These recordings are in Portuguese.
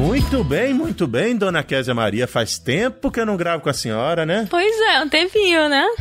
Muito bem, muito bem, dona Késia Maria. Faz tempo que eu não gravo com a senhora, né? Pois é, um tempinho, né?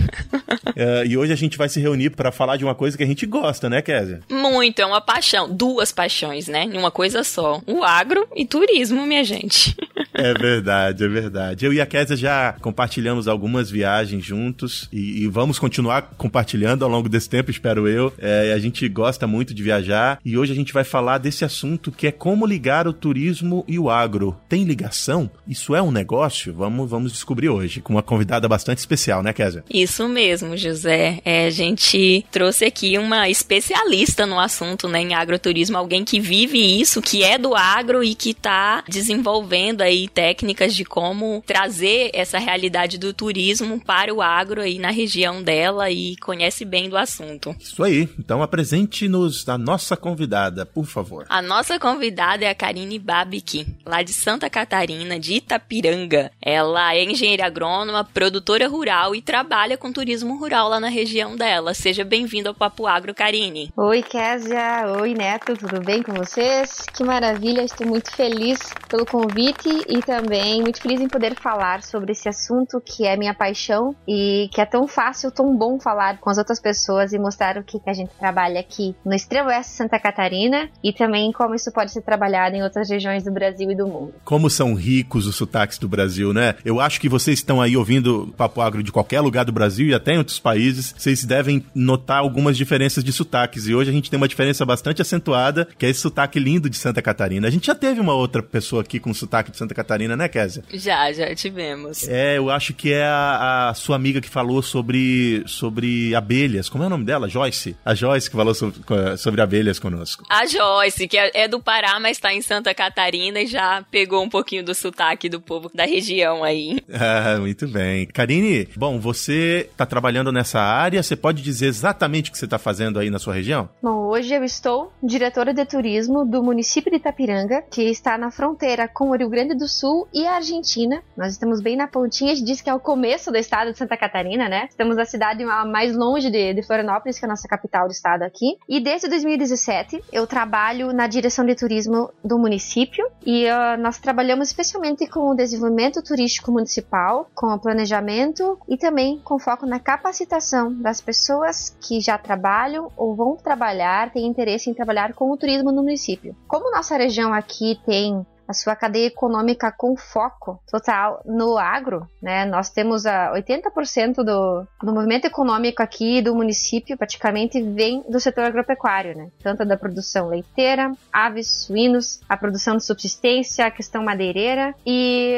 É, e hoje a gente vai se reunir para falar de uma coisa que a gente gosta, né, Késia? Muito, é uma paixão. Duas paixões, né? Em uma coisa só. O agro e turismo, minha gente. É verdade, é verdade. Eu e a Késia já compartilhamos algumas viagens juntos e, e vamos continuar compartilhando ao longo desse tempo, espero eu. É, a gente gosta muito de viajar e hoje a gente vai falar desse assunto que é como ligar o turismo e o agro. Tem ligação? Isso é um negócio? Vamos, vamos descobrir hoje com uma convidada bastante especial, né, Késia? Isso mesmo, José. É, a gente trouxe aqui uma especialista no assunto, né, em agroturismo, alguém que vive isso, que é do agro e que está desenvolvendo aí técnicas de como trazer essa realidade do turismo para o agro aí na região dela e conhece bem do assunto. Isso aí. Então apresente-nos a nossa convidada, por favor. A nossa convidada é a Karine Babic, lá de Santa Catarina, de Itapiranga. Ela é engenheira agrônoma, produtora rural e trabalha com turismo rural lá na região dela. Seja bem-vinda ao Papo Agro, Karine. Oi, Késia. Oi, Neto. Tudo bem com vocês? Que maravilha. Estou muito feliz pelo convite e também muito feliz em poder falar sobre esse assunto que é minha paixão e que é tão fácil, tão bom falar com as outras pessoas e mostrar o que, que a gente trabalha aqui no extremo oeste de Santa Catarina e também como isso pode ser trabalhado em outras regiões do Brasil e do mundo. Como são ricos os sotaques do Brasil, né? Eu acho que vocês estão aí ouvindo Papo Agro de qualquer lugar do Brasil e até em outros países, vocês devem notar algumas diferenças de sotaques. E hoje a gente tem uma diferença bastante acentuada, que é esse sotaque lindo de Santa Catarina. A gente já teve uma outra pessoa aqui com sotaque de Santa Catarina, né, Kézia? Já, já tivemos. É, eu acho que é a, a, sua amiga que falou sobre, sobre abelhas. Como é o nome dela? Joyce? A Joyce que falou sobre, sobre abelhas conosco. A Joyce, que é, é do Pará, mas está em Santa Catarina e já pegou um pouquinho do sotaque do povo da região aí. Ah, muito bem. Karine, bom, você está trabalhando nessa área, você pode dizer exatamente o que você está fazendo aí na sua região? Bom, hoje eu estou diretora de turismo do município de Itapiranga, que está na fronteira com o Rio Grande do Sul e a Argentina. Nós estamos bem na pontinha, a gente diz que é o começo do estado de Santa Catarina, né? Estamos na cidade mais longe de, de Florianópolis, que é a nossa capital do estado aqui. E desde 2017 eu trabalho na direção de turismo do município e uh, nós trabalhamos especialmente com o desenvolvimento turístico municipal, com o planejamento e também com foco na capacitação das pessoas que já trabalham ou vão trabalhar, têm interesse em trabalhar com o turismo no município. Como nossa região aqui tem a sua cadeia econômica com foco total no agro, né? Nós temos a 80% do, do movimento econômico aqui do município praticamente vem do setor agropecuário, né? Tanto da produção leiteira, aves, suínos, a produção de subsistência, a questão madeireira e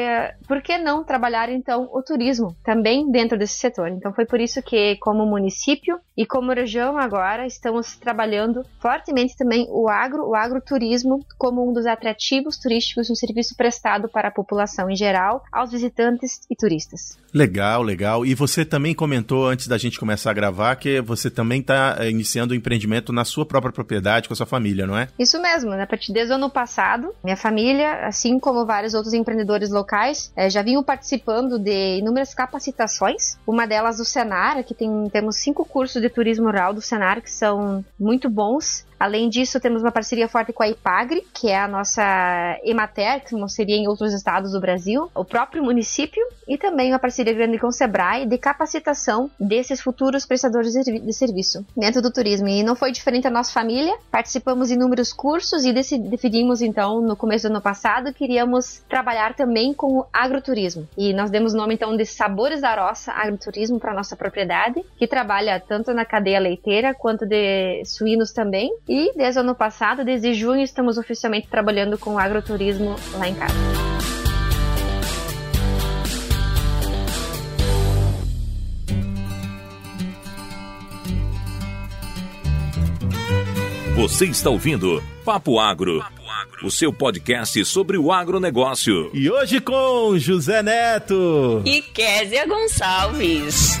por que não trabalhar então o turismo também dentro desse setor? Então foi por isso que como município e como região agora estamos trabalhando fortemente também o agro, o agroturismo como um dos atrativos turísticos um serviço prestado para a população em geral, aos visitantes e turistas. Legal, legal. E você também comentou antes da gente começar a gravar que você também está eh, iniciando o um empreendimento na sua própria propriedade com a sua família, não é? Isso mesmo. Né? A partir desde o ano passado, minha família, assim como vários outros empreendedores locais, eh, já vinham participando de inúmeras capacitações. Uma delas do Senar, que tem, temos cinco cursos de turismo rural do Senar que são muito bons Além disso, temos uma parceria forte com a IPAGRE, que é a nossa Emater, que não seria em outros estados do Brasil, o próprio município, e também uma parceria grande com o Sebrae de capacitação desses futuros prestadores de serviço dentro do turismo. E não foi diferente a nossa família, participamos de inúmeros cursos e decidimos então, no começo do ano passado, que iríamos trabalhar também com o agroturismo. E nós demos o nome então de Sabores da Roça Agroturismo para nossa propriedade, que trabalha tanto na cadeia leiteira quanto de suínos também e desde o ano passado, desde junho, estamos oficialmente trabalhando com agroturismo lá em casa. Você está ouvindo Papo Agro, o seu podcast sobre o agronegócio. E hoje com José Neto e Késia Gonçalves.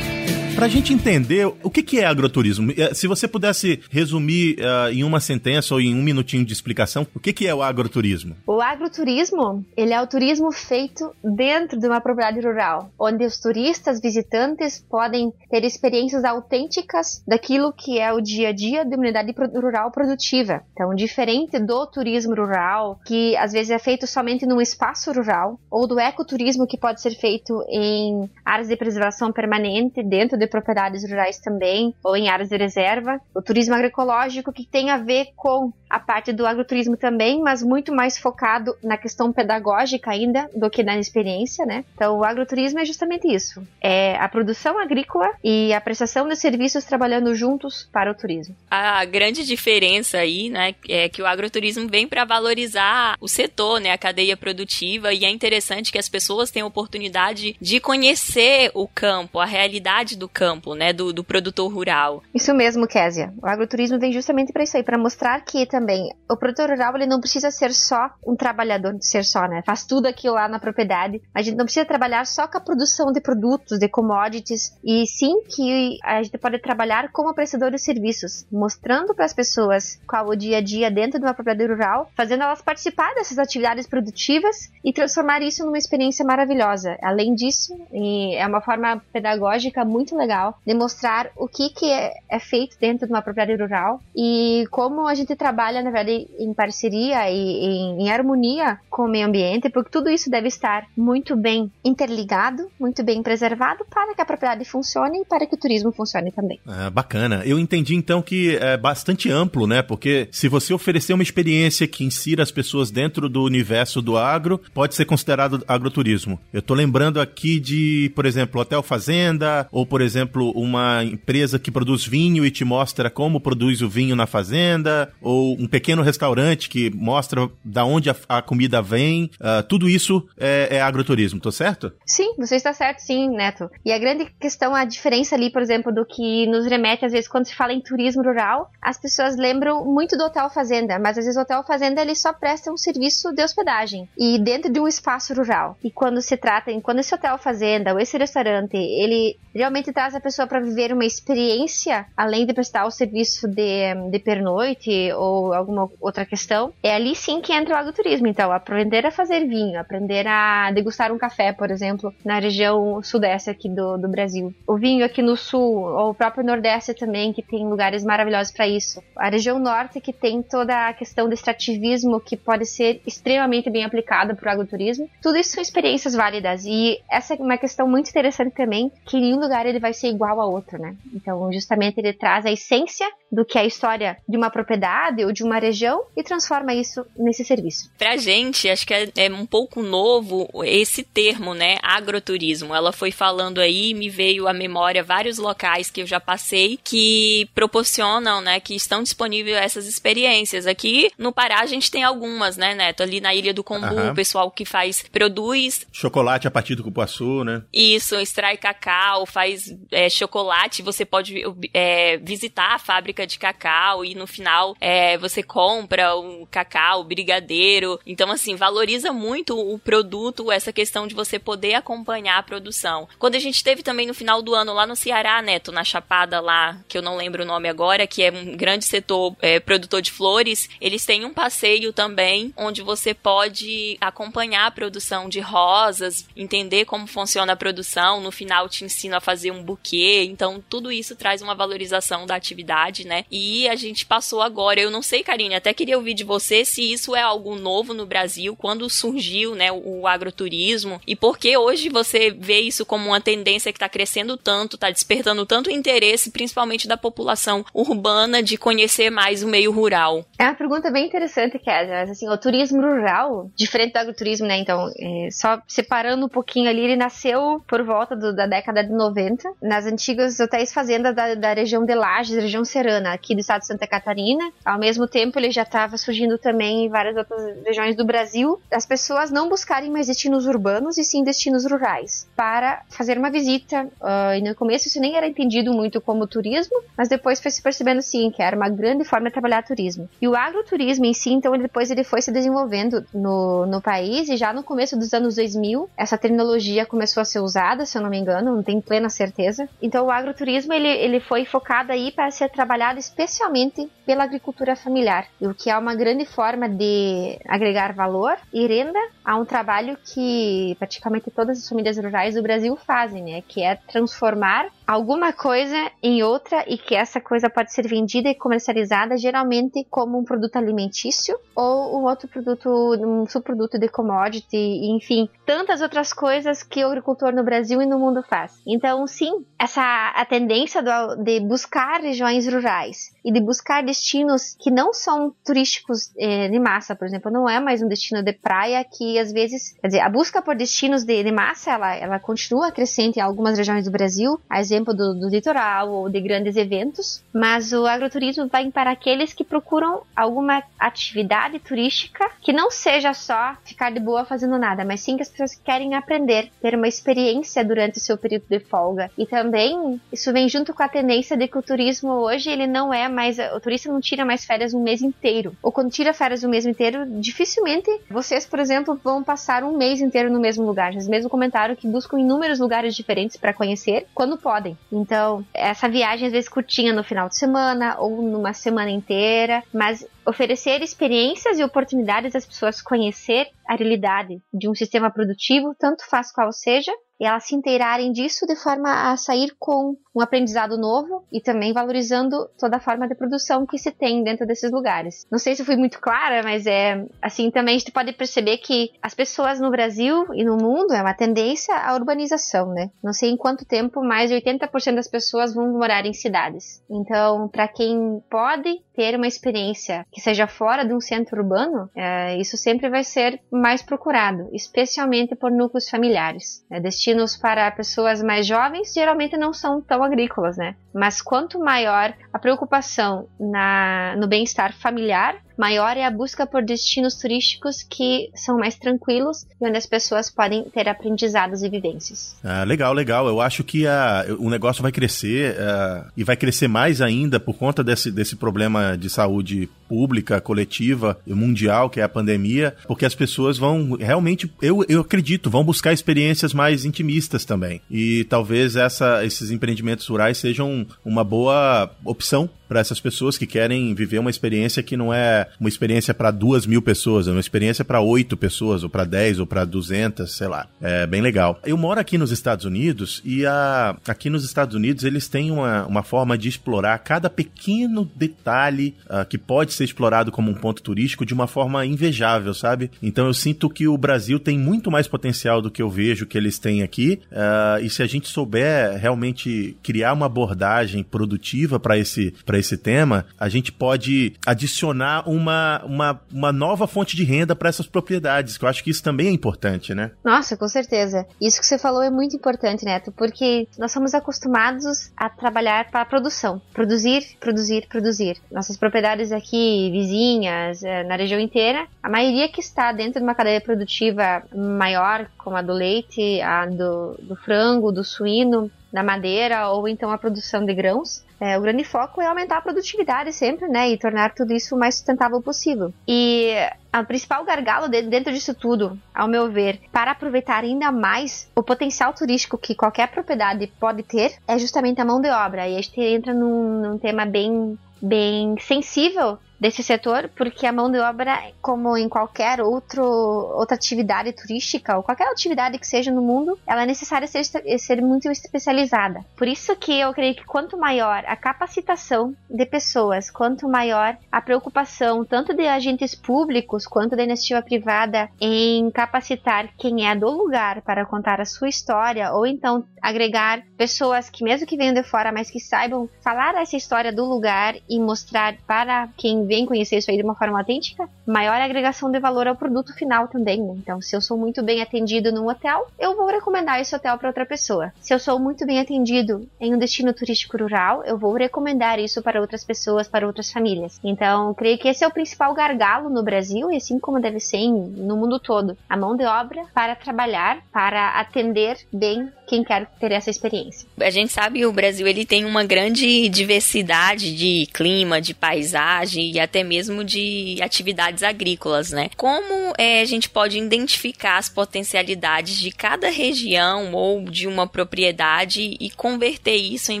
Pra gente entender o que, que é agroturismo, eh, se você pudesse resumir uh, em uma sentença ou em um minutinho de explicação, o que, que é o agroturismo? O agroturismo, ele é o turismo feito dentro de uma propriedade rural, onde os turistas visitantes podem ter experiências autênticas daquilo que é o dia a dia de uma unidade rural produtiva. Então, diferente do turismo rural, que às vezes é feito somente num espaço rural, ou do ecoturismo que pode ser feito em áreas de preservação permanente dentro de de propriedades rurais também, ou em áreas de reserva. O turismo agroecológico, que tem a ver com a parte do agroturismo também, mas muito mais focado na questão pedagógica ainda do que na experiência, né? Então, o agroturismo é justamente isso: é a produção agrícola e a prestação de serviços trabalhando juntos para o turismo. A grande diferença aí, né, é que o agroturismo vem para valorizar o setor, né, a cadeia produtiva, e é interessante que as pessoas tenham oportunidade de conhecer o campo, a realidade do campo, né, do, do produtor rural. Isso mesmo, Késia. O agroturismo vem justamente para isso aí, para mostrar que também o produtor rural ele não precisa ser só um trabalhador, ser só, né? Faz tudo aquilo lá na propriedade. A gente não precisa trabalhar só com a produção de produtos, de commodities, e sim que a gente pode trabalhar como prestador de serviços, mostrando para as pessoas qual o dia a dia dentro de uma propriedade rural, fazendo elas participar dessas atividades produtivas e transformar isso numa experiência maravilhosa. Além disso, é uma forma pedagógica muito legal legal demonstrar o que, que é, é, feito dentro de uma propriedade rural e como a gente trabalha, na verdade, em parceria e em, em harmonia com o meio ambiente, porque tudo isso deve estar muito bem interligado, muito bem preservado para que a propriedade funcione e para que o turismo funcione também. Ah, bacana. Eu entendi então que é bastante amplo, né? Porque se você oferecer uma experiência que insira as pessoas dentro do universo do agro, pode ser considerado agroturismo. Eu tô lembrando aqui de, por exemplo, hotel fazenda ou por exemplo, uma empresa que produz vinho e te mostra como produz o vinho na fazenda, ou um pequeno restaurante que mostra da onde a, a comida vem, uh, tudo isso é, é agroturismo, tô certo? Sim, você está certo, sim, Neto. E a grande questão, a diferença ali, por exemplo, do que nos remete, às vezes, quando se fala em turismo rural, as pessoas lembram muito do hotel fazenda, mas às vezes o hotel fazenda ele só presta um serviço de hospedagem e dentro de um espaço rural. E quando se trata, quando esse hotel fazenda ou esse restaurante, ele realmente traz a pessoa para viver uma experiência, além de prestar o serviço de, de pernoite ou alguma outra questão, é ali sim que entra o agroturismo. Então, aprender a fazer vinho, aprender a degustar um café, por exemplo, na região sudeste aqui do, do Brasil. O vinho aqui no sul, ou o próprio nordeste também, que tem lugares maravilhosos para isso. A região norte, que tem toda a questão do extrativismo, que pode ser extremamente bem aplicada para o agroturismo. Tudo isso são experiências válidas. E essa é uma questão muito interessante também, que nenhum lugar ele vai ser igual a outro, né? Então, justamente ele traz a essência do que é a história de uma propriedade ou de uma região e transforma isso nesse serviço. Pra gente, acho que é, é um pouco novo esse termo, né? Agroturismo. Ela foi falando aí, me veio à memória vários locais que eu já passei que proporcionam, né? Que estão disponíveis essas experiências. Aqui no Pará a gente tem algumas, né, Neto? Ali na Ilha do Combu, o pessoal que faz, produz. Chocolate a partir do cupuaçu, né? Isso, extrai cacau, faz é, chocolate, você pode é, visitar a fábrica de cacau e no final é, você compra o cacau, o brigadeiro. Então, assim, valoriza muito o produto, essa questão de você poder acompanhar a produção. Quando a gente teve também no final do ano lá no Ceará, Neto, na Chapada lá, que eu não lembro o nome agora, que é um grande setor é, produtor de flores, eles têm um passeio também onde você pode acompanhar a produção de rosas, entender como funciona a produção. No final te ensina a fazer um buquê. Então, tudo isso traz uma valorização da atividade, né? E a gente passou agora, eu não sei, Karine, até queria ouvir de você se isso é algo novo no Brasil, quando surgiu, né, o agroturismo e por que hoje você vê isso como uma tendência que está crescendo tanto, está despertando tanto interesse, principalmente da população urbana, de conhecer mais o meio rural. É uma pergunta bem interessante, Kézia. Assim, o turismo rural, diferente do agroturismo, né? Então, é, só separando um pouquinho ali, ele nasceu por volta do, da década de 90, nas antigas hotéis fazenda da, da região de Lages, região serrana, aqui do estado de Santa Catarina. Ao mesmo tempo, ele já estava surgindo também em várias outras regiões do Brasil. As pessoas não buscarem mais destinos urbanos e sim destinos rurais para fazer uma visita. Uh, e no começo isso nem era entendido muito como turismo, mas depois foi se percebendo sim que era uma grande forma de trabalhar turismo. E o agroturismo em si, então, ele, depois ele foi se desenvolvendo no, no país e já no começo dos anos 2000, essa terminologia começou a ser usada, se eu não me engano, não tenho plena certeza. Então o agroturismo ele, ele foi focado aí para ser trabalhado especialmente pela agricultura familiar, o que é uma grande forma de agregar valor e renda a um trabalho que praticamente todas as famílias rurais do Brasil fazem, né? Que é transformar alguma coisa em outra e que essa coisa pode ser vendida e comercializada geralmente como um produto alimentício ou um outro produto, um subproduto de commodity, enfim, tantas outras coisas que o agricultor no Brasil e no mundo faz. Então, sim, essa a tendência do, de buscar regiões rurais e de buscar destinos que não são turísticos eh, de massa, por exemplo, não é mais um destino de praia que às vezes, quer dizer, a busca por destinos de, de massa, ela, ela continua crescente em algumas regiões do Brasil, a exemplo do, do litoral ou de grandes eventos, mas o agroturismo vai para aqueles que procuram alguma atividade turística que não seja só ficar de boa fazendo nada, mas sim que as pessoas querem aprender, ter uma experiência durante o seu período de folga. E também isso vem junto com a tendência de que o turismo hoje ele não é mais o turista não tira mais férias um mês inteiro. Ou quando tira férias um mês inteiro, dificilmente vocês, por exemplo, vão passar um mês inteiro no mesmo lugar. Vocês mesmo comentaram que buscam inúmeros lugares diferentes para conhecer quando podem. Então, essa viagem às vezes curtinha no final de semana ou numa semana inteira, mas oferecer experiências e oportunidades às pessoas conhecer a realidade de um sistema produtivo, tanto faz qual seja, e elas se inteirarem disso de forma a sair com um aprendizado novo e também valorizando toda a forma de produção que se tem dentro desses lugares. Não sei se fui muito clara, mas é assim também a gente pode perceber que as pessoas no Brasil e no mundo é uma tendência à urbanização, né? Não sei em quanto tempo mais de 80% das pessoas vão morar em cidades. Então, para quem pode ter uma experiência que seja fora de um centro urbano, é, isso sempre vai ser mais procurado, especialmente por núcleos familiares. É, destinos para pessoas mais jovens geralmente não são tão agrícolas, né? Mas quanto maior a preocupação na, no bem-estar familiar, maior é a busca por destinos turísticos que são mais tranquilos e onde as pessoas podem ter aprendizados e vivências. Ah, legal, legal. Eu acho que a, o negócio vai crescer uh, e vai crescer mais ainda por conta desse, desse problema de saúde pública, coletiva e mundial, que é a pandemia, porque as pessoas vão realmente, eu, eu acredito, vão buscar experiências mais intimistas também. E talvez essa, esses empreendimentos rurais sejam uma boa opção para essas pessoas que querem viver uma experiência que não é uma experiência para duas mil pessoas, é uma experiência para oito pessoas, ou para dez, ou para duzentas, sei lá. É bem legal. Eu moro aqui nos Estados Unidos e a, aqui nos Estados Unidos eles têm uma, uma forma de explorar cada pequeno detalhe uh, que pode ser explorado como um ponto turístico de uma forma invejável, sabe? Então eu sinto que o Brasil tem muito mais potencial do que eu vejo que eles têm aqui. Uh, e se a gente souber realmente criar uma abordagem produtiva para esse, pra esse tema, a gente pode adicionar uma, uma, uma nova fonte de renda para essas propriedades, que eu acho que isso também é importante, né? Nossa, com certeza. Isso que você falou é muito importante, Neto, porque nós somos acostumados a trabalhar para a produção. Produzir, produzir, produzir. Nossas propriedades aqui, vizinhas, eh, na região inteira, a maioria que está dentro de uma cadeia produtiva maior, como a do leite, a do, do frango, do suíno, da madeira ou então a produção de grãos. É, o grande foco é aumentar a produtividade sempre, né, e tornar tudo isso o mais sustentável possível. E o principal gargalo dentro disso tudo, ao meu ver, para aproveitar ainda mais o potencial turístico que qualquer propriedade pode ter, é justamente a mão de obra. E a gente entra num, num tema bem, bem sensível desse setor, porque a mão de obra, como em qualquer outro, outra atividade turística ou qualquer atividade que seja no mundo, ela é necessária ser, ser muito especializada. Por isso que eu creio que quanto maior a capacitação de pessoas, quanto maior a preocupação tanto de agentes públicos quanto da iniciativa privada em capacitar quem é do lugar para contar a sua história ou então agregar pessoas que mesmo que venham de fora, mas que saibam falar essa história do lugar e mostrar para quem conhecer isso aí de uma forma autêntica, maior agregação de valor ao produto final também. Né? Então, se eu sou muito bem atendido num hotel, eu vou recomendar esse hotel para outra pessoa. Se eu sou muito bem atendido em um destino turístico rural, eu vou recomendar isso para outras pessoas, para outras famílias. Então, creio que esse é o principal gargalo no Brasil e assim como deve ser no mundo todo. A mão de obra para trabalhar, para atender bem quem quer ter essa experiência. A gente sabe que o Brasil ele tem uma grande diversidade de clima, de paisagem e até mesmo de atividades agrícolas, né? Como é, a gente pode identificar as potencialidades de cada região ou de uma propriedade e converter isso em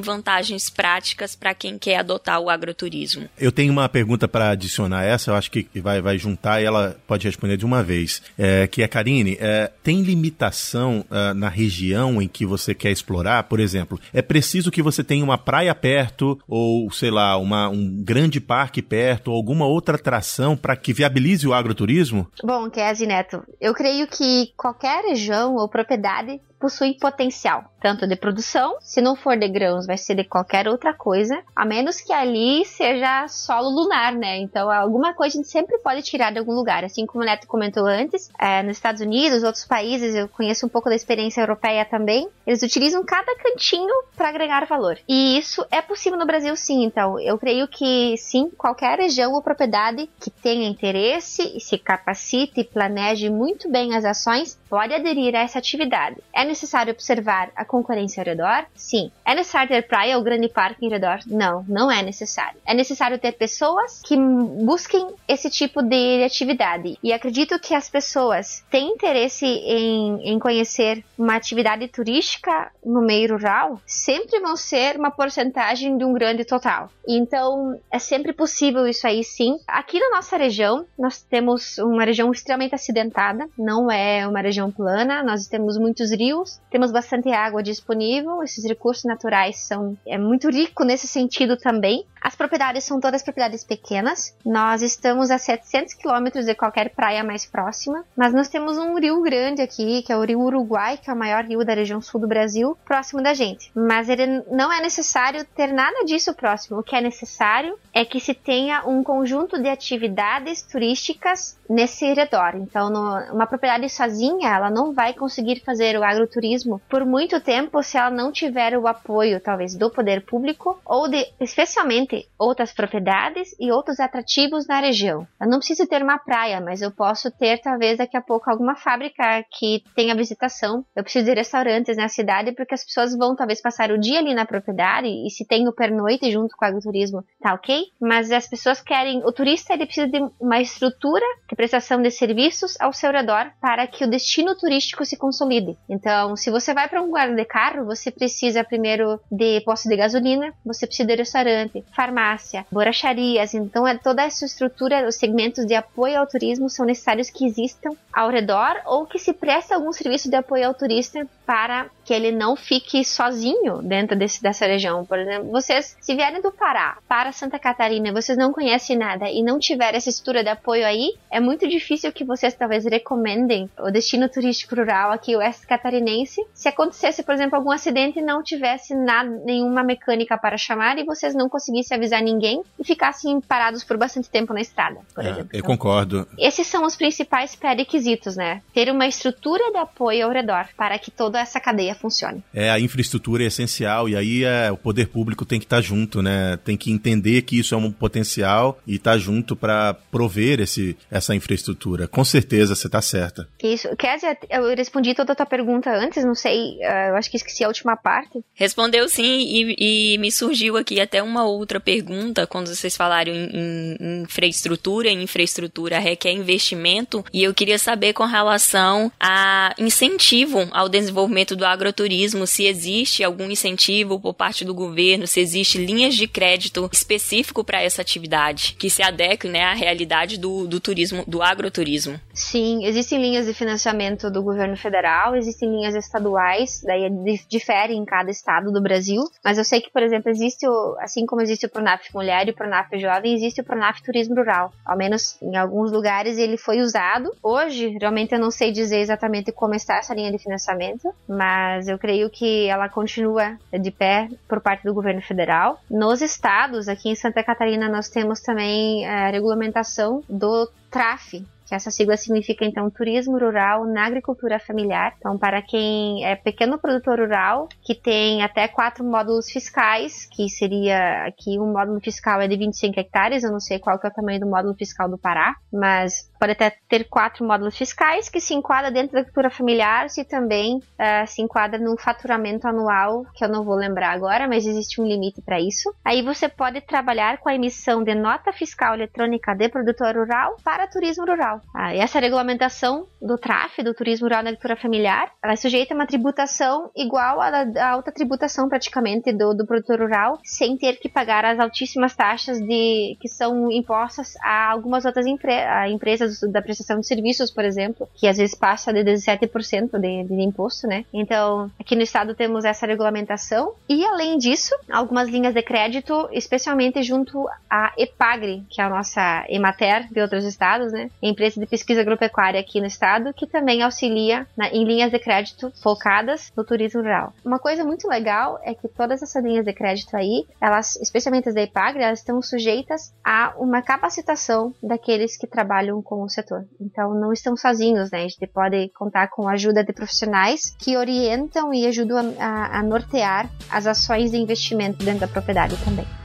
vantagens práticas para quem quer adotar o agroturismo? Eu tenho uma pergunta para adicionar essa, eu acho que vai, vai juntar e ela pode responder de uma vez. É, que é, Karine, é, tem limitação uh, na região em que você quer explorar? Por exemplo, é preciso que você tenha uma praia perto ou, sei lá, uma, um grande parque perto ou alguma outra atração para que viabilize o agroturismo? Bom, Kese Neto, eu creio que qualquer região ou propriedade possui potencial, tanto de produção, se não for de grãos, vai ser de qualquer outra coisa, a menos que ali seja solo lunar, né? Então, alguma coisa a gente sempre pode tirar de algum lugar. Assim como o Neto comentou antes, é, nos Estados Unidos, outros países, eu conheço um pouco da experiência europeia também, eles utilizam cada cantinho para agregar valor. E isso é possível no Brasil, sim. Então, eu creio que sim, qualquer região ou propriedade que tenha interesse, se capacite e planeje muito bem as ações, pode aderir a essa atividade. É necessário observar a concorrência ao redor? Sim. É necessário ter praia ou grande parque em redor? Não, não é necessário. É necessário ter pessoas que busquem esse tipo de atividade. E acredito que as pessoas têm interesse em, em conhecer uma atividade turística no meio rural, sempre vão ser uma porcentagem de um grande total. Então, é sempre possível isso aí sim. Aqui na nossa região, nós temos uma região extremamente acidentada, não é uma região plana, nós temos muitos rios, rios, temos bastante água disponível, esses recursos naturais são é muito rico nesse sentido também. As propriedades são todas propriedades pequenas. Nós estamos a 700 quilômetros de qualquer praia mais próxima, mas nós temos um rio grande aqui, que é o Rio Uruguai, que é o maior rio da região sul do Brasil, próximo da gente. Mas ele não é necessário ter nada disso próximo. O que é necessário é que se tenha um conjunto de atividades turísticas nesse redor. Então, no, uma propriedade sozinha, ela não vai conseguir fazer o agroturismo por muito tempo se ela não tiver o apoio, talvez, do poder público ou de, especialmente outras propriedades e outros atrativos na região. Eu não preciso ter uma praia, mas eu posso ter talvez daqui a pouco alguma fábrica que tenha visitação. Eu preciso de restaurantes na cidade porque as pessoas vão talvez passar o dia ali na propriedade e se tem o pernoite junto com o agroturismo, tá ok? Mas as pessoas querem, o turista ele precisa de uma estrutura de prestação de serviços ao seu redor para que o destino turístico se consolide. Então, se você vai para um lugar de carro, você precisa primeiro de posto de gasolina, você precisa de restaurante, farmácia, borracharias. Então, é toda essa estrutura, os segmentos de apoio ao turismo são necessários que existam ao redor ou que se preste algum serviço de apoio ao turista para que ele não fique sozinho dentro desse, dessa região. Por exemplo, vocês, se vierem do Pará para Santa Catarina, vocês não conhecem nada e não tiver essa estrutura de apoio aí, é muito difícil que vocês talvez recomendem o destino turístico rural aqui, o oeste catarinense. Se acontecesse, por exemplo, algum acidente e não tivesse nada, nenhuma mecânica para chamar e vocês não conseguissem avisar ninguém e ficassem parados por bastante tempo na estrada, por é, exemplo. Eu então, concordo. Esses são os principais pré-requisitos, né? Ter uma estrutura de apoio ao redor para que toda essa cadeia funcione. É, a infraestrutura é essencial e aí é, o poder público tem que estar tá junto, né? Tem que entender que isso é um potencial e estar tá junto para prover esse, essa infraestrutura. Com certeza, você está certa. Isso. Kézia, eu respondi toda a tua pergunta antes, não sei, uh, eu acho que esqueci a última parte. Respondeu sim e, e me surgiu aqui até uma outra pergunta quando vocês falaram em, em, em infraestrutura, em infraestrutura requer investimento e eu queria saber com relação a incentivo ao desenvolvimento do agroturismo, se existe algum incentivo por parte do governo, se existe linhas de crédito específico para essa atividade, que se adeque né, à realidade do, do turismo, do agroturismo. Sim, existem linhas de financiamento do governo federal, existem linhas estaduais, daí difere em cada estado do Brasil, mas eu sei que, por exemplo, existe o, assim como existe o Pronaf Mulher e o Pronaf Jovem, existe o Pronaf Turismo Rural. Ao menos em alguns lugares ele foi usado. Hoje, realmente eu não sei dizer exatamente como está essa linha de financiamento, mas eu creio que ela continua de pé por parte do governo federal. Nos estados, aqui em Santa Catarina, nós temos também a regulamentação do TRAF, que essa sigla significa então turismo rural na agricultura familiar. Então, para quem é pequeno produtor rural, que tem até quatro módulos fiscais, que seria aqui um módulo fiscal é de 25 hectares, eu não sei qual que é o tamanho do módulo fiscal do Pará, mas pode até ter quatro módulos fiscais que se enquadra dentro da agricultura familiar, se também uh, se enquadra num faturamento anual, que eu não vou lembrar agora, mas existe um limite para isso. Aí você pode trabalhar com a emissão de nota fiscal eletrônica de produtor rural para turismo rural. Ah, essa regulamentação do TRAF, do turismo rural na agricultura familiar, ela é sujeita a uma tributação igual à alta tributação praticamente do, do produtor rural, sem ter que pagar as altíssimas taxas de que são impostas a algumas outras empre a empresas da prestação de serviços, por exemplo, que às vezes passa de 17% de, de imposto, né? Então, aqui no estado temos essa regulamentação e além disso, algumas linhas de crédito, especialmente junto à EPAGRE, que é a nossa Emater de outros estados, né? Empresa de pesquisa agropecuária aqui no estado, que também auxilia na, em linhas de crédito focadas no turismo rural. Uma coisa muito legal é que todas essas linhas de crédito aí, elas, especialmente as da EPAGRE, elas estão sujeitas a uma capacitação daqueles que trabalham com o setor. Então não estão sozinhos, né? A gente pode contar com a ajuda de profissionais que orientam e ajudam a, a, a nortear as ações de investimento dentro da propriedade também.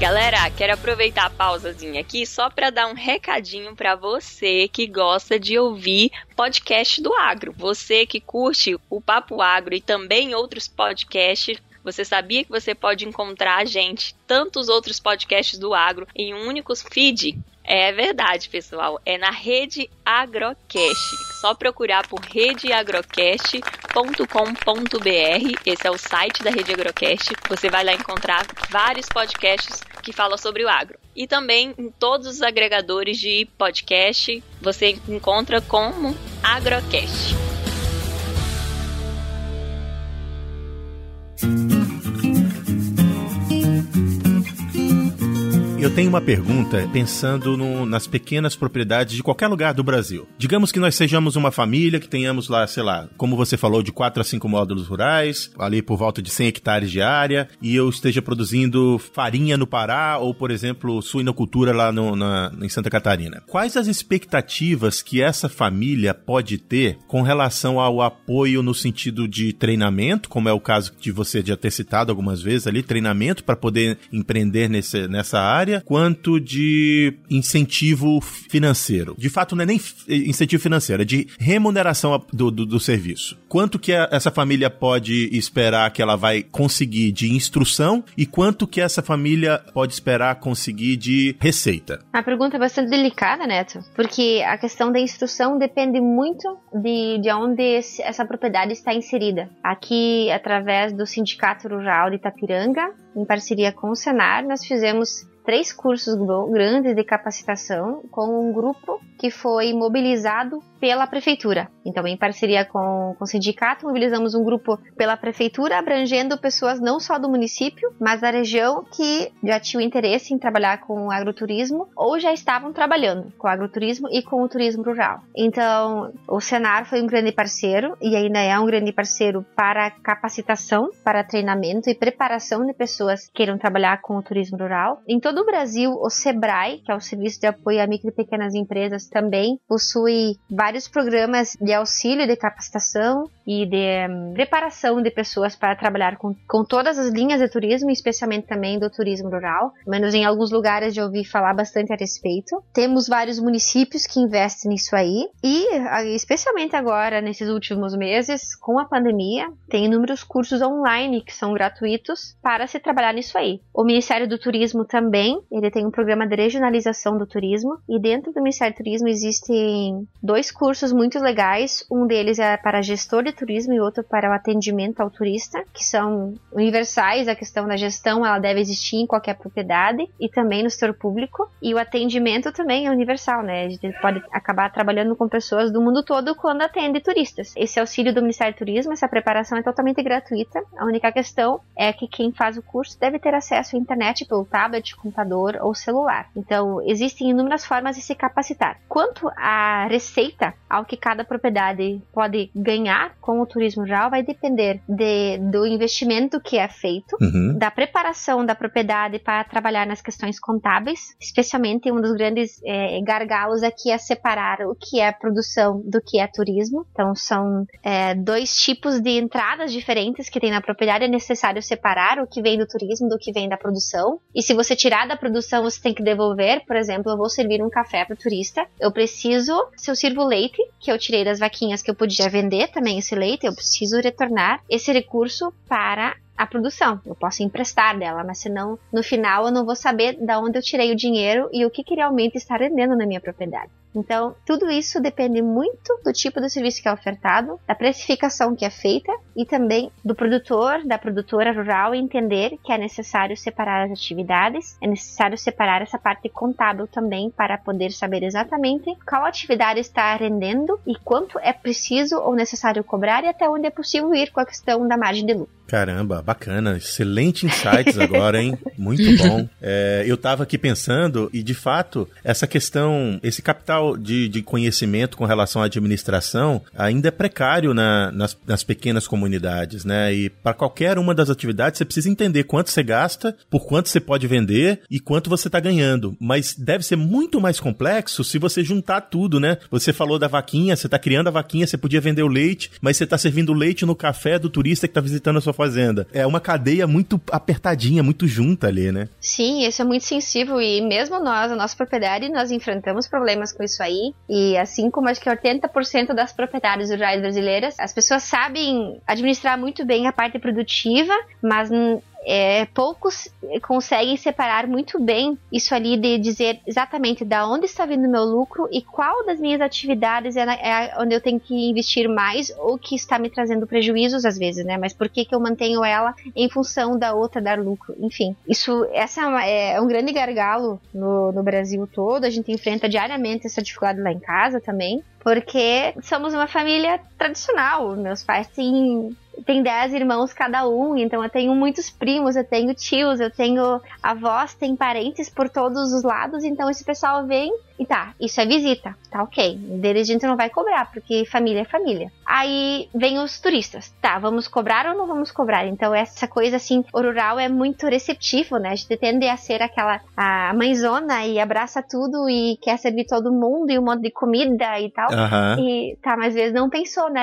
Galera, quero aproveitar a pausazinha aqui só para dar um recadinho para você que gosta de ouvir podcast do agro. Você que curte o Papo Agro e também outros podcasts, você sabia que você pode encontrar a gente, tantos outros podcasts do agro, em um único feed? É verdade, pessoal. É na Rede Agrocast. Só procurar por redeagrocast.com.br. Esse é o site da Rede Agrocast. Você vai lá encontrar vários podcasts que falam sobre o agro. E também em todos os agregadores de podcast você encontra como Agrocast. Eu tenho uma pergunta pensando no, nas pequenas propriedades de qualquer lugar do Brasil. Digamos que nós sejamos uma família que tenhamos lá, sei lá, como você falou, de 4 a 5 módulos rurais, ali por volta de 100 hectares de área, e eu esteja produzindo farinha no Pará ou, por exemplo, suinocultura lá no, na, em Santa Catarina. Quais as expectativas que essa família pode ter com relação ao apoio no sentido de treinamento, como é o caso de você já ter citado algumas vezes ali, treinamento para poder empreender nesse, nessa área? Quanto de incentivo financeiro. De fato, não é nem incentivo financeiro, é de remuneração do, do, do serviço. Quanto que a, essa família pode esperar que ela vai conseguir de instrução e quanto que essa família pode esperar conseguir de receita? A pergunta é bastante delicada, Neto, porque a questão da instrução depende muito de, de onde esse, essa propriedade está inserida. Aqui, através do Sindicato Rural de Itapiranga, em parceria com o Senar, nós fizemos três cursos grandes de capacitação com um grupo que foi mobilizado pela prefeitura. Então, em parceria com, com o sindicato, mobilizamos um grupo pela prefeitura, abrangendo pessoas não só do município, mas da região que já tinham interesse em trabalhar com agroturismo ou já estavam trabalhando com agroturismo e com o turismo rural. Então, o Senar foi um grande parceiro e ainda é um grande parceiro para capacitação, para treinamento e preparação de pessoas que queiram trabalhar com o turismo rural. Em todo o Brasil, o SEBRAE, que é o Serviço de Apoio a Micro e Pequenas Empresas, também possui vários programas de auxílio de capacitação e de um, preparação de pessoas para trabalhar com, com todas as linhas de turismo, especialmente também do turismo rural. Menos em alguns lugares já ouvi falar bastante a respeito. Temos vários municípios que investem nisso aí e, especialmente agora, nesses últimos meses, com a pandemia, tem inúmeros cursos online que são gratuitos para se trabalhar nisso aí. O Ministério do Turismo também, ele tem um programa de regionalização do turismo e dentro do Ministério do Turismo existem dois cursos muito legais. Um deles é para gestor de turismo e outro para o atendimento ao turista, que são universais. A questão da gestão ela deve existir em qualquer propriedade e também no setor público. E o atendimento também é universal, né? A gente pode acabar trabalhando com pessoas do mundo todo quando atende turistas. Esse auxílio do Ministério do Turismo, essa preparação é totalmente gratuita. A única questão é que quem faz o curso deve ter acesso à internet pelo tablet, computador ou celular. Então, existem inúmeras formas de se capacitar. Quanto à receita, ao que cada propriedade pode ganhar com o turismo rural vai depender de, do investimento que é feito, uhum. da preparação da propriedade para trabalhar nas questões contábeis, especialmente um dos grandes é, gargalos aqui é separar o que é produção do que é turismo. Então são é, dois tipos de entradas diferentes que tem na propriedade. É necessário separar o que vem do turismo do que vem da produção. E se você tirar da produção, você tem que devolver. Por exemplo, eu vou servir um café para o turista. Eu preciso, se eu sirvo leite, que eu tirei das vaquinhas que eu podia vender também esse leite, eu preciso retornar esse recurso para a produção. Eu posso emprestar dela, mas senão no final eu não vou saber de onde eu tirei o dinheiro e o que, que realmente está rendendo na minha propriedade. Então, tudo isso depende muito do tipo de serviço que é ofertado, da precificação que é feita e também do produtor, da produtora rural entender que é necessário separar as atividades, é necessário separar essa parte contábil também para poder saber exatamente qual atividade está rendendo e quanto é preciso ou necessário cobrar e até onde é possível ir com a questão da margem de lucro. Caramba, bacana. Excelente insights agora, hein? Muito bom. É, eu estava aqui pensando, e de fato, essa questão, esse capital de, de conhecimento com relação à administração ainda é precário na, nas, nas pequenas comunidades, né? E para qualquer uma das atividades, você precisa entender quanto você gasta, por quanto você pode vender e quanto você está ganhando. Mas deve ser muito mais complexo se você juntar tudo, né? Você falou da vaquinha, você está criando a vaquinha, você podia vender o leite, mas você está servindo leite no café do turista que está visitando a sua fazenda. É uma cadeia muito apertadinha, muito junta ali, né? Sim, isso é muito sensível e mesmo nós, a nossa propriedade, nós enfrentamos problemas com isso aí. E assim como acho que 80% das propriedades rurais brasileiras, as pessoas sabem administrar muito bem a parte produtiva, mas é, poucos conseguem separar muito bem isso ali de dizer exatamente da onde está vindo o meu lucro e qual das minhas atividades é, é, onde eu tenho que investir mais ou que está me trazendo prejuízos às vezes, né? Mas por que, que eu mantenho ela em função da outra dar lucro? Enfim, isso essa é, é um grande gargalo no, no Brasil todo. A gente enfrenta diariamente essa dificuldade lá em casa também porque somos uma família tradicional. Meus pais têm tem dez irmãos cada um, então eu tenho muitos primos, eu tenho tios, eu tenho avós, tem parentes por todos os lados, então esse pessoal vem e tá, isso é visita, tá ok. Deles a gente não vai cobrar, porque família é família. Aí vem os turistas, tá, vamos cobrar ou não vamos cobrar? Então essa coisa assim, o rural é muito receptivo, né? A gente tende a ser aquela a mãezona e abraça tudo e quer servir todo mundo e um monte de comida e tal. Uhum. E tá, mas às vezes não pensou, né?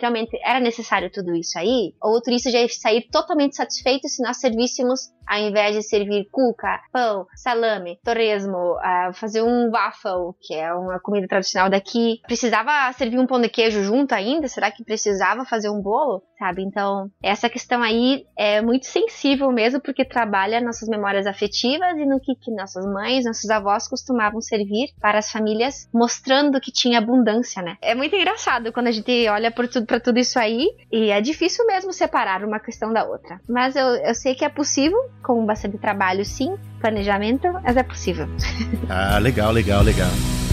Realmente era necessário tudo isso aí? Ou o turista já ia sair totalmente satisfeito se nós servíssemos ao invés de servir cuca, pão, salame, torresmo, uh, fazer um waffle, que é uma comida tradicional daqui, precisava servir um pão de queijo junto ainda? Será que precisava fazer um bolo? Sabe? Então, essa questão aí é muito sensível mesmo, porque trabalha nossas memórias afetivas e no que, que nossas mães, nossos avós costumavam servir para as famílias, mostrando que tinha abundância, né? É muito engraçado quando a gente olha por tudo, para tudo isso aí, e é difícil mesmo separar uma questão da outra. Mas eu, eu sei que é possível, com bastante trabalho, sim, planejamento, mas é possível. ah, legal, legal, legal. Gallagher.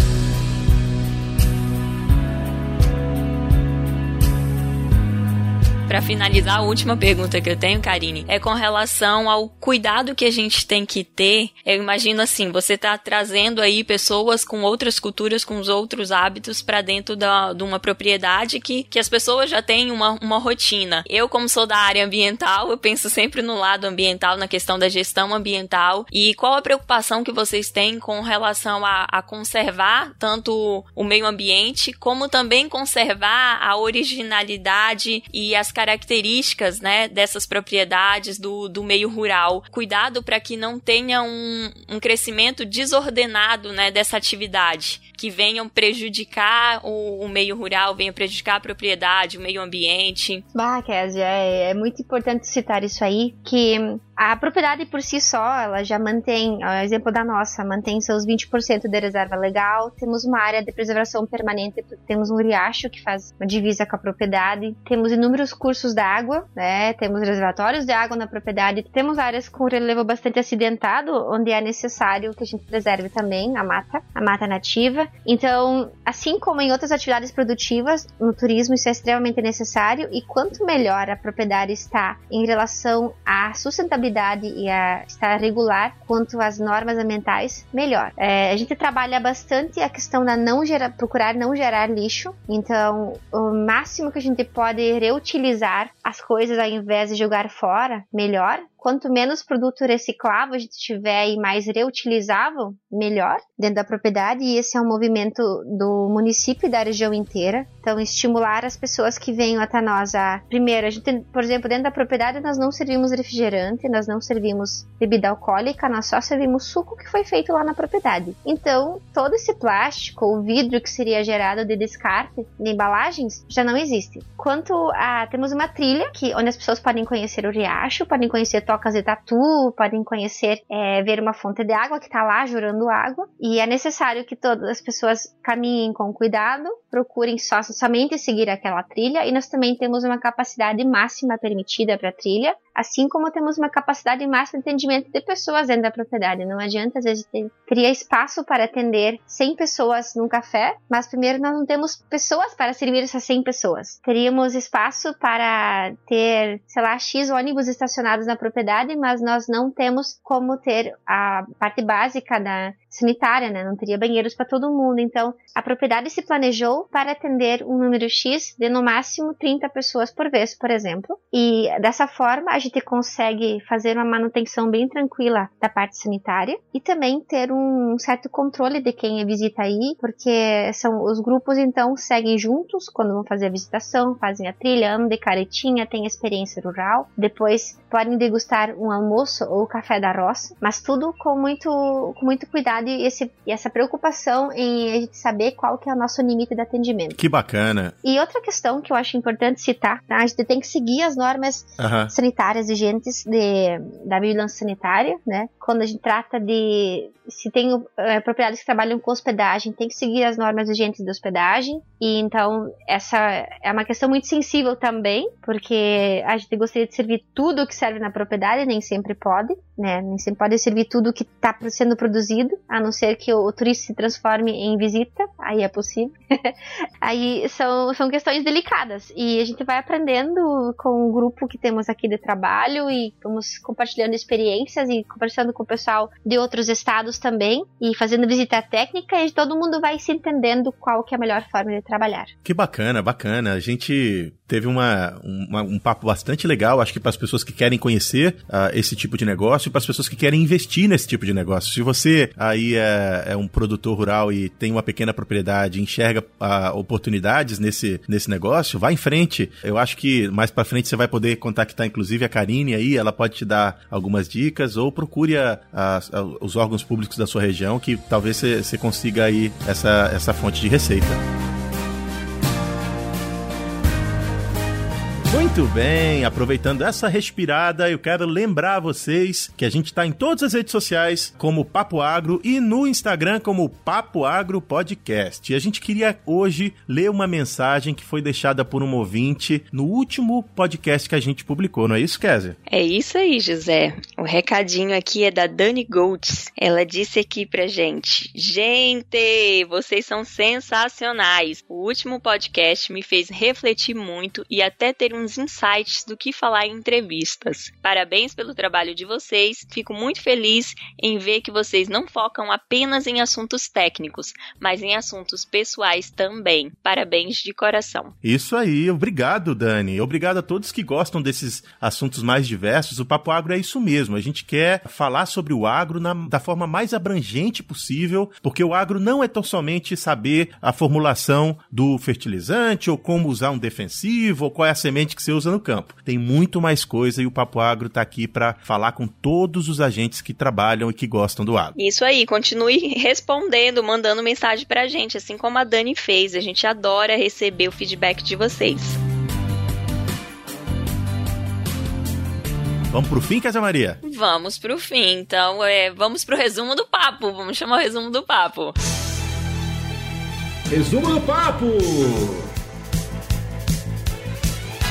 Para finalizar, a última pergunta que eu tenho, Karine, é com relação ao cuidado que a gente tem que ter. Eu imagino assim, você tá trazendo aí pessoas com outras culturas, com os outros hábitos para dentro da, de uma propriedade que, que as pessoas já têm uma, uma rotina. Eu, como sou da área ambiental, eu penso sempre no lado ambiental, na questão da gestão ambiental. E qual a preocupação que vocês têm com relação a, a conservar tanto o meio ambiente, como também conservar a originalidade e as características características, né, dessas propriedades do, do meio rural. Cuidado para que não tenha um, um crescimento desordenado, né, dessa atividade, que venham prejudicar o, o meio rural, venham prejudicar a propriedade, o meio ambiente. Bah, Kézia, é, é muito importante citar isso aí, que a propriedade por si só, ela já mantém, exemplo da nossa, mantém seus 20% de reserva legal. Temos uma área de preservação permanente, temos um riacho que faz uma divisa com a propriedade. Temos inúmeros cursos d'água, né? Temos reservatórios de água na propriedade. Temos áreas com relevo bastante acidentado, onde é necessário que a gente preserve também a mata, a mata nativa. Então, assim como em outras atividades produtivas, no turismo isso é extremamente necessário e quanto melhor a propriedade está em relação à sustentabilidade e a estar regular quanto às normas ambientais, melhor. É, a gente trabalha bastante a questão da não gerar, procurar não gerar lixo. Então, o máximo que a gente pode reutilizar as coisas ao invés de jogar fora, melhor quanto menos produto reciclável a gente tiver e mais reutilizável, melhor dentro da propriedade. E esse é um movimento do município e da região inteira. Então, estimular as pessoas que venham até nós a. Primeiro, a gente, por exemplo, dentro da propriedade nós não servimos refrigerante, nós não servimos bebida alcoólica, nós só servimos suco que foi feito lá na propriedade. Então, todo esse plástico ou vidro que seria gerado de descarte de embalagens já não existe. Quanto a. Temos uma trilha que, onde as pessoas podem conhecer o riacho, podem conhecer tocas de tatu, podem conhecer, é, ver uma fonte de água que está lá jorando água. E é necessário que todas as pessoas caminhem com cuidado, procurem só, somente seguir aquela trilha. E nós também temos uma capacidade máxima permitida para a trilha, assim como temos uma capacidade máxima de atendimento de pessoas dentro da propriedade. Não adianta, às vezes, ter, teria espaço para atender 100 pessoas num café, mas primeiro nós não temos pessoas para servir essas 100 pessoas. Teríamos espaço para ter, sei lá, X ônibus estacionados na propriedade, mas nós não temos como ter a parte básica da sanitária, né? Não teria banheiros para todo mundo. Então, a propriedade se planejou para atender um número X de no máximo 30 pessoas por vez, por exemplo. E dessa forma, a gente consegue fazer uma manutenção bem tranquila da parte sanitária e também ter um certo controle de quem visita aí, porque são os grupos então seguem juntos quando vão fazer a visitação, fazem a trilha, andam de caretinha, têm experiência rural, depois podem degustar um almoço ou café da roça, mas tudo com muito, com muito cuidado e, esse, e essa preocupação em a gente saber qual que é o nosso limite de atendimento. Que bacana. E outra questão que eu acho importante citar, tá? a gente tem que seguir as normas uhum. sanitárias vigentes de, da vigilância sanitária, né? Quando a gente trata de se tem é, propriedades que trabalham com hospedagem, tem que seguir as normas vigentes de hospedagem. E então essa é uma questão muito sensível também, porque a gente gostaria de servir tudo que serve na propriedade, nem sempre pode, né? Nem sempre pode servir tudo que está sendo produzido, a não ser que o, o turista se transforme em visita, aí é possível. aí são, são questões delicadas e a gente vai aprendendo com o grupo que temos aqui de trabalho e vamos compartilhando experiências e conversando com o pessoal de outros estados também e fazendo visita técnica e todo mundo vai se entendendo qual que é a melhor forma de trabalhar. Que bacana, bacana. A gente teve uma, uma um papo bastante legal, acho que para as pessoas que querem conhecer uh, esse tipo de negócio e para as pessoas que querem investir nesse tipo de negócio. Se você aí é, é um produtor rural e tem uma pequena propriedade, enxerga uh, oportunidades nesse, nesse negócio, vá em frente. Eu acho que mais para frente você vai poder contactar inclusive a Karine aí, ela pode te dar algumas dicas ou procure a, a, a, os órgãos públicos da sua região que talvez você consiga aí essa, essa fonte de receita. Muito bem, aproveitando essa respirada, eu quero lembrar vocês que a gente está em todas as redes sociais como Papo Agro e no Instagram como Papo Agro Podcast. E a gente queria hoje ler uma mensagem que foi deixada por um ouvinte no último podcast que a gente publicou, não é isso, Kézia? É isso aí, José. O recadinho aqui é da Dani Golds. Ela disse aqui pra gente: Gente, vocês são sensacionais. O último podcast me fez refletir muito e até ter uns insights do que falar em entrevistas. Parabéns pelo trabalho de vocês, fico muito feliz em ver que vocês não focam apenas em assuntos técnicos, mas em assuntos pessoais também. Parabéns de coração. Isso aí, obrigado, Dani. Obrigado a todos que gostam desses assuntos mais diversos. O Papo Agro é isso mesmo. A gente quer falar sobre o agro na, da forma mais abrangente possível, porque o agro não é tão somente saber a formulação do fertilizante ou como usar um defensivo ou qual é a semente que você usa no campo. Tem muito mais coisa e o Papo Agro está aqui para falar com todos os agentes que trabalham e que gostam do agro. Isso aí, continue respondendo, mandando mensagem para a gente, assim como a Dani fez. A gente adora receber o feedback de vocês. Vamos pro fim, Casa Maria? Vamos pro fim. Então, é, vamos pro resumo do papo. Vamos chamar o resumo do papo. Resumo do papo!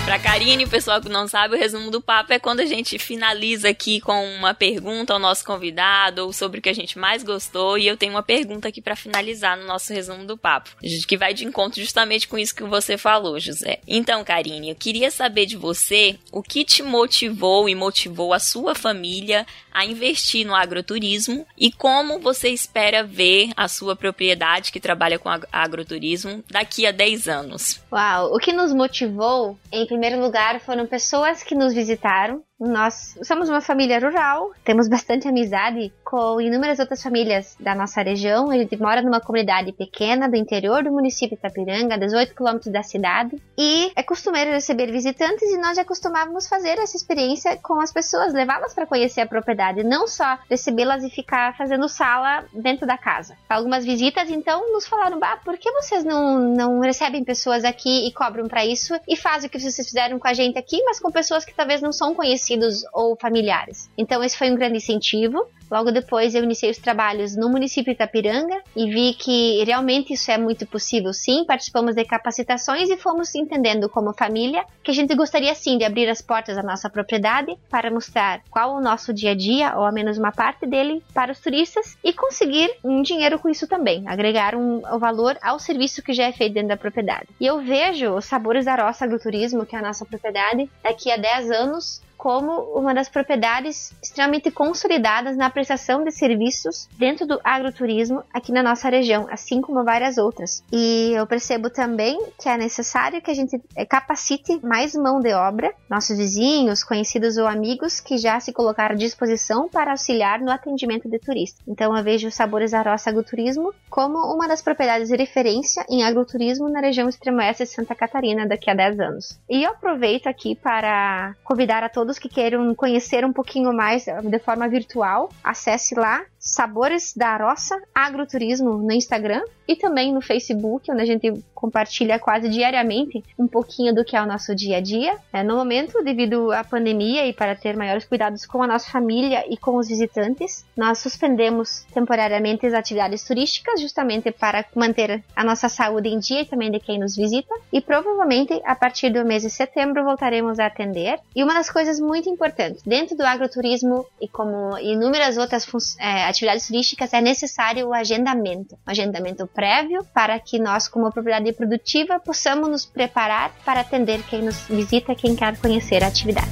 Pra Karine, pessoal que não sabe, o resumo do papo é quando a gente finaliza aqui com uma pergunta ao nosso convidado ou sobre o que a gente mais gostou. E eu tenho uma pergunta aqui para finalizar no nosso resumo do papo, que vai de encontro justamente com isso que você falou, José. Então, Karine, eu queria saber de você o que te motivou e motivou a sua família a investir no agroturismo e como você espera ver a sua propriedade que trabalha com agroturismo daqui a 10 anos. Uau, o que nos motivou, em primeiro lugar, foram pessoas que nos visitaram nós somos uma família rural, temos bastante amizade com inúmeras outras famílias da nossa região. A gente mora numa comunidade pequena do interior do município de Itapiranga, a 18 quilômetros da cidade, e é costumeiro receber visitantes e nós já costumávamos fazer essa experiência com as pessoas, levá-las para conhecer a propriedade, não só recebê-las e ficar fazendo sala dentro da casa. Algumas visitas então nos falaram: "Bah, por que vocês não não recebem pessoas aqui e cobram para isso e fazem o que vocês fizeram com a gente aqui, mas com pessoas que talvez não são conhecidas conhecidos ou familiares. Então esse foi um grande incentivo. Logo depois eu iniciei os trabalhos no município Itapiranga e vi que realmente isso é muito possível sim. Participamos de capacitações e fomos entendendo como família que a gente gostaria sim de abrir as portas da nossa propriedade para mostrar qual o nosso dia a dia, ou ao menos uma parte dele, para os turistas e conseguir um dinheiro com isso também, agregar um, valor ao serviço que já é feito dentro da propriedade. E eu vejo os sabores da roça agroturismo, que é a nossa propriedade, daqui a 10 anos como uma das propriedades extremamente consolidadas na prestação de serviços dentro do agroturismo aqui na nossa região, assim como várias outras. E eu percebo também que é necessário que a gente eh, capacite mais mão de obra, nossos vizinhos, conhecidos ou amigos que já se colocaram à disposição para auxiliar no atendimento de turistas. Então eu vejo os Sabores da Roça Agroturismo como uma das propriedades de referência em agroturismo na região extremo-oeste de Santa Catarina daqui a 10 anos. E eu aproveito aqui para convidar a todos que queiram conhecer um pouquinho mais de forma virtual, acesse lá Sabores da Roça Agroturismo no Instagram e também no Facebook, onde a gente compartilha quase diariamente um pouquinho do que é o nosso dia a dia. É, no momento, devido à pandemia e para ter maiores cuidados com a nossa família e com os visitantes, nós suspendemos temporariamente as atividades turísticas justamente para manter a nossa saúde em dia e também de quem nos visita. E provavelmente a partir do mês de setembro voltaremos a atender. E uma das coisas muito importantes dentro do agroturismo e como inúmeras outras é, atividades turísticas é necessário o agendamento, um agendamento prévio para que nós, como propriedade produtiva, possamos nos preparar para atender quem nos visita, quem quer conhecer a atividade.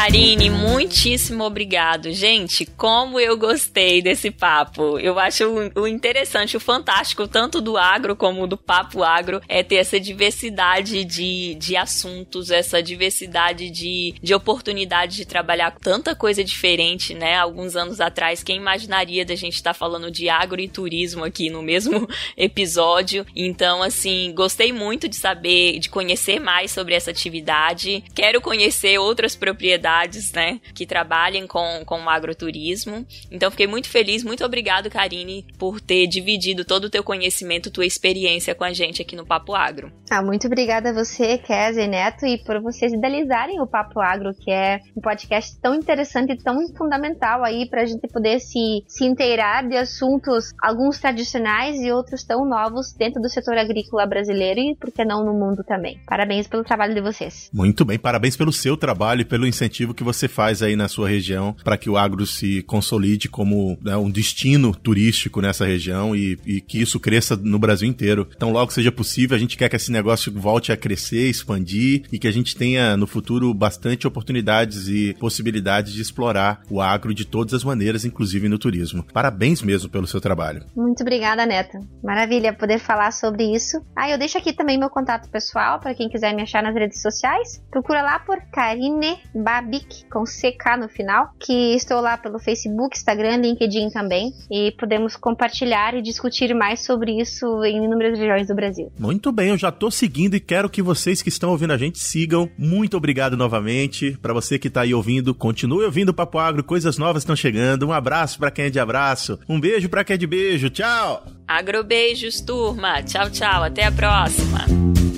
Karine, muitíssimo obrigado. Gente, como eu gostei desse papo. Eu acho o interessante, o fantástico, tanto do agro como do papo agro, é ter essa diversidade de, de assuntos, essa diversidade de, de oportunidades de trabalhar com tanta coisa diferente, né? Alguns anos atrás, quem imaginaria da gente estar tá falando de agro e turismo aqui no mesmo episódio? Então, assim, gostei muito de saber, de conhecer mais sobre essa atividade. Quero conhecer outras propriedades entidades, né, que trabalhem com, com o agroturismo. Então, fiquei muito feliz, muito obrigado, Karine, por ter dividido todo o teu conhecimento, tua experiência com a gente aqui no Papo Agro. Ah, muito obrigada a você, Kézia e Neto, e por vocês idealizarem o Papo Agro, que é um podcast tão interessante e tão fundamental aí para a gente poder se, se inteirar de assuntos, alguns tradicionais e outros tão novos dentro do setor agrícola brasileiro e, por que não, no mundo também. Parabéns pelo trabalho de vocês. Muito bem, parabéns pelo seu trabalho e pelo incentivo que você faz aí na sua região para que o agro se consolide como né, um destino turístico nessa região e, e, que isso cresça no Brasil inteiro. Então, logo seja possível, a gente quer que esse negócio volte a crescer, expandir e que a gente tenha no futuro bastante oportunidades e possibilidades de explorar o agro de todas as maneiras, inclusive no turismo. Parabéns mesmo pelo seu trabalho. Muito obrigada, Neto. Maravilha poder falar sobre isso. Ah, eu deixo aqui também meu contato pessoal para quem quiser me achar nas redes sociais. Procura lá por Karine Babi Bic, com CK no final, que estou lá pelo Facebook, Instagram, LinkedIn também, e podemos compartilhar e discutir mais sobre isso em inúmeras regiões do Brasil. Muito bem, eu já estou seguindo e quero que vocês que estão ouvindo a gente sigam. Muito obrigado novamente. Para você que está aí ouvindo, continue ouvindo o Papo Agro, coisas novas estão chegando. Um abraço para quem é de abraço, um beijo para quem é de beijo. Tchau! Agrobeijos, turma. Tchau, tchau. Até a próxima.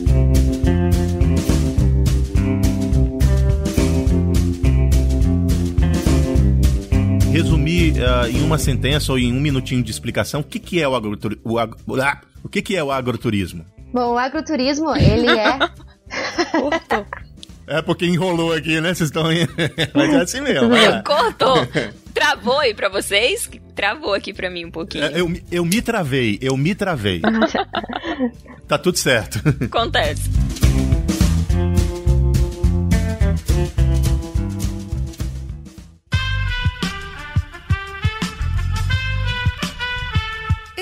Resumir uh, em uma sentença ou em um minutinho de explicação, o que, que é o agroturismo? O, ag... ah, o que, que é o agroturismo? Bom, o agroturismo, ele é... É porque enrolou aqui, né? Vocês estão. Mas é assim mesmo. Cortou. Travou aí pra vocês? Travou aqui pra mim um pouquinho. É, eu, eu me travei, eu me travei. tá tudo certo. Acontece.